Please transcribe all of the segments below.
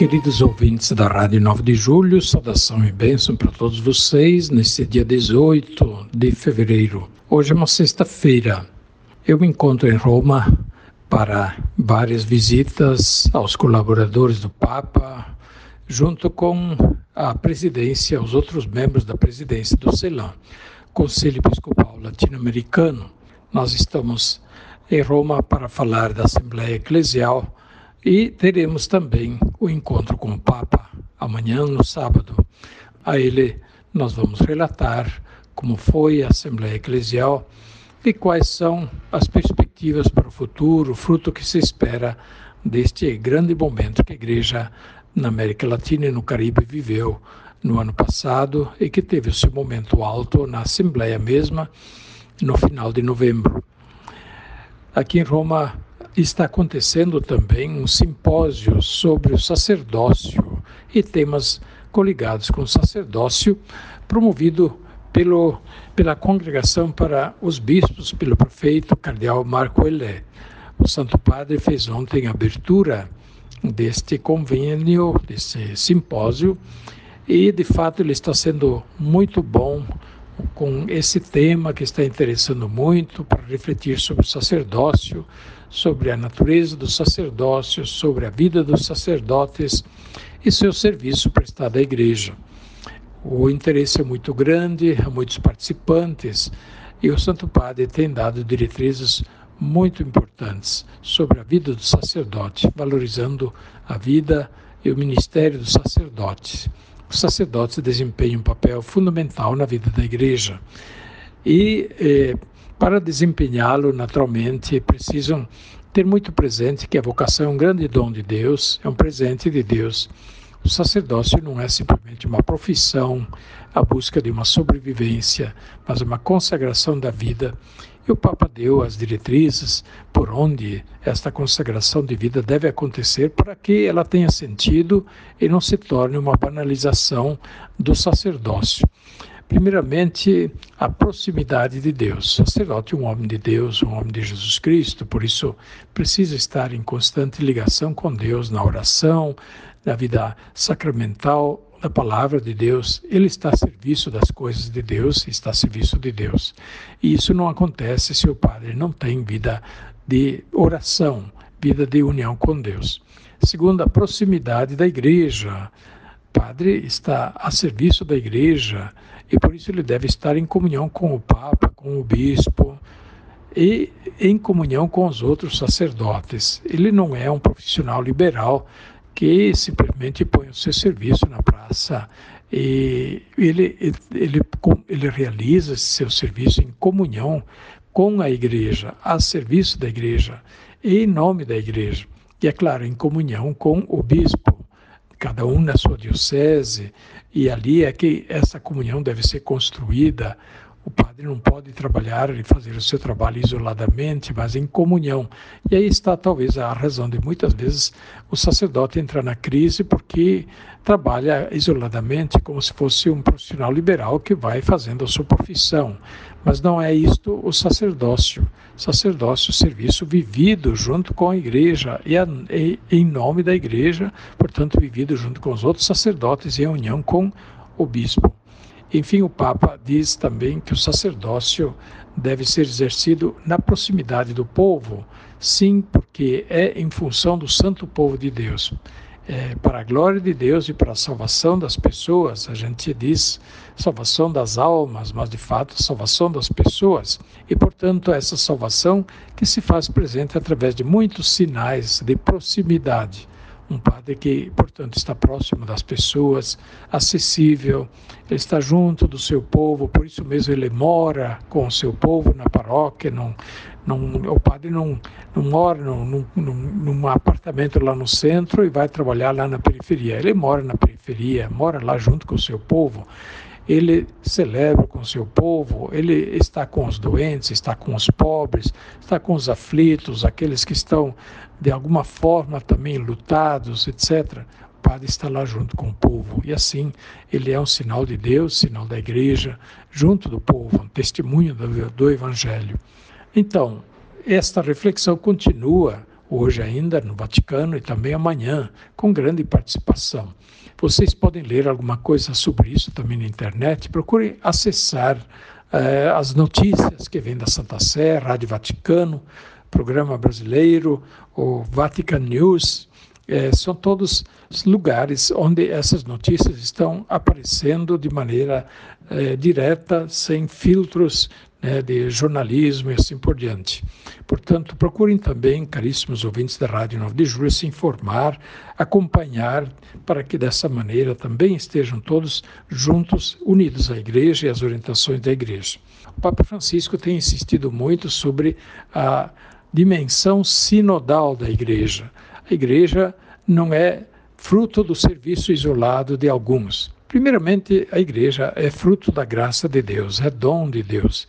Queridos ouvintes da Rádio 9 de Julho, saudação e bênção para todos vocês neste dia 18 de fevereiro. Hoje é uma sexta-feira. Eu me encontro em Roma para várias visitas aos colaboradores do Papa, junto com a presidência, os outros membros da presidência do CELAM, Conselho Episcopal Latino-Americano. Nós estamos em Roma para falar da Assembleia Eclesial e teremos também o encontro com o Papa amanhã, no sábado. A ele nós vamos relatar como foi a Assembleia Eclesial e quais são as perspectivas para o futuro, o fruto que se espera deste grande momento que a Igreja na América Latina e no Caribe viveu no ano passado e que teve o seu momento alto na Assembleia mesma no final de novembro. Aqui em Roma está acontecendo também um simpósio sobre o sacerdócio e temas coligados com o sacerdócio, promovido pelo, pela Congregação para os Bispos, pelo prefeito cardeal Marco Elé. O Santo Padre fez ontem a abertura deste convênio, desse simpósio, e de fato ele está sendo muito bom com esse tema que está interessando muito para refletir sobre o sacerdócio, sobre a natureza do sacerdócio, sobre a vida dos sacerdotes e seu serviço prestado à igreja. O interesse é muito grande, há muitos participantes e o Santo Padre tem dado diretrizes muito importantes sobre a vida do sacerdote, valorizando a vida e o ministério do sacerdote. Os sacerdotes desempenham um papel fundamental na vida da igreja e eh, para desempenhá-lo, naturalmente, precisam ter muito presente que a vocação é um grande dom de Deus, é um presente de Deus. O sacerdócio não é simplesmente uma profissão, a busca de uma sobrevivência, mas uma consagração da vida. E o Papa deu as diretrizes por onde esta consagração de vida deve acontecer para que ela tenha sentido e não se torne uma banalização do sacerdócio. Primeiramente, a proximidade de Deus. O sacerdote é um homem de Deus, um homem de Jesus Cristo, por isso precisa estar em constante ligação com Deus na oração, na vida sacramental, na palavra de Deus. Ele está a serviço das coisas de Deus, está a serviço de Deus. E isso não acontece se o padre não tem vida de oração, vida de união com Deus. Segundo, a proximidade da igreja. O padre está a serviço da igreja e por isso ele deve estar em comunhão com o Papa, com o Bispo e em comunhão com os outros sacerdotes. Ele não é um profissional liberal que simplesmente põe o seu serviço na praça e ele, ele, ele realiza esse seu serviço em comunhão com a igreja, a serviço da igreja em nome da igreja. E é claro, em comunhão com o bispo cada um na sua diocese, e ali é que essa comunhão deve ser construída. O padre não pode trabalhar e fazer o seu trabalho isoladamente, mas em comunhão. E aí está talvez a razão de muitas vezes o sacerdote entrar na crise porque trabalha isoladamente como se fosse um profissional liberal que vai fazendo a sua profissão. Mas não é isto o sacerdócio. Sacerdócio, serviço vivido junto com a igreja e, a, e em nome da igreja, portanto, vivido junto com os outros sacerdotes em união com o bispo. Enfim, o Papa diz também que o sacerdócio deve ser exercido na proximidade do povo, sim, porque é em função do santo povo de Deus é, para a glória de Deus e para a salvação das pessoas. A gente diz salvação das almas, mas de fato salvação das pessoas. E, portanto, essa salvação que se faz presente através de muitos sinais de proximidade. Um padre que, portanto, está próximo das pessoas, acessível, ele está junto do seu povo, por isso mesmo ele mora com o seu povo na paróquia, não, Não, o padre não, não mora num, num, num, apartamento lá no centro e vai trabalhar lá na periferia. Ele mora na periferia, mora lá junto com o seu povo. Ele celebra com seu povo, ele está com os doentes, está com os pobres, está com os aflitos, aqueles que estão de alguma forma também lutados, etc o padre está lá junto com o povo. E assim, ele é um sinal de Deus, sinal da igreja, junto do povo, um testemunho do, do Evangelho. Então, esta reflexão continua hoje ainda no Vaticano e também amanhã, com grande participação. Vocês podem ler alguma coisa sobre isso também na internet. Procurem acessar eh, as notícias que vêm da Santa Sé, Rádio Vaticano, Programa Brasileiro, o Vatican News, é, são todos lugares onde essas notícias estão aparecendo de maneira é, direta, sem filtros né, de jornalismo e assim por diante. Portanto, procurem também, caríssimos ouvintes da Rádio 9 de Julho, se informar, acompanhar, para que dessa maneira também estejam todos juntos, unidos à Igreja e às orientações da Igreja. O Papa Francisco tem insistido muito sobre a dimensão sinodal da Igreja a igreja não é fruto do serviço isolado de alguns. Primeiramente, a igreja é fruto da graça de Deus, é dom de Deus.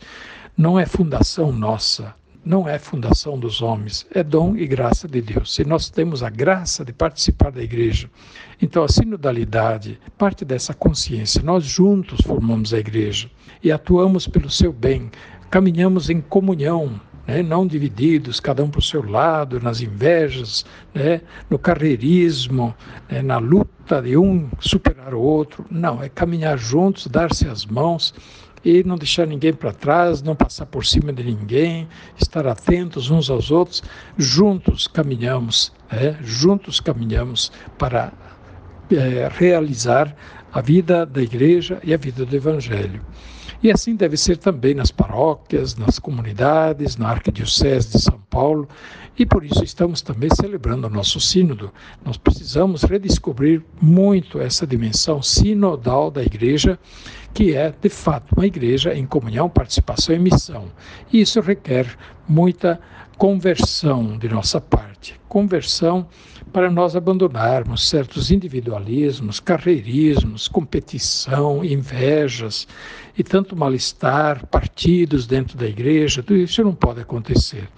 Não é fundação nossa, não é fundação dos homens, é dom e graça de Deus. Se nós temos a graça de participar da igreja, então a sinodalidade parte dessa consciência. Nós juntos formamos a igreja e atuamos pelo seu bem, caminhamos em comunhão né, não divididos, cada um para o seu lado, nas invejas, né, no carreirismo, né, na luta de um superar o outro. Não, é caminhar juntos, dar-se as mãos e não deixar ninguém para trás, não passar por cima de ninguém, estar atentos uns aos outros. Juntos caminhamos, né, juntos caminhamos para é, realizar a vida da igreja e a vida do evangelho. E assim deve ser também nas paróquias, nas comunidades, na Arquidiocese de São Paulo, e por isso estamos também celebrando o nosso sínodo. Nós precisamos redescobrir muito essa dimensão sinodal da igreja, que é, de fato, uma igreja em comunhão, participação e missão. E isso requer muita conversão de nossa parte. Conversão para nós abandonarmos certos individualismos, carreirismos, competição, invejas e tanto mal-estar, partidos dentro da igreja, tudo isso não pode acontecer.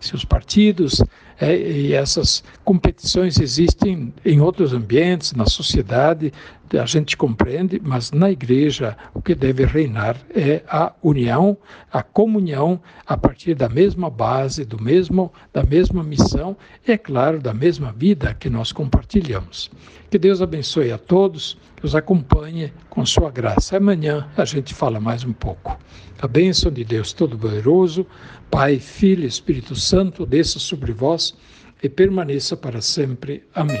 Se os partidos é, e essas competições existem em outros ambientes, na sociedade, a gente compreende, mas na igreja o que deve reinar é a união, a comunhão a partir da mesma base, do mesmo, da mesma missão e, é claro, da mesma vida que nós compartilhamos. Que Deus abençoe a todos, que os acompanhe com sua graça. Amanhã a gente fala mais um pouco. A bênção de Deus Todo-Poderoso, Pai, Filho e Espírito Santo, desça sobre vós e permaneça para sempre. Amém.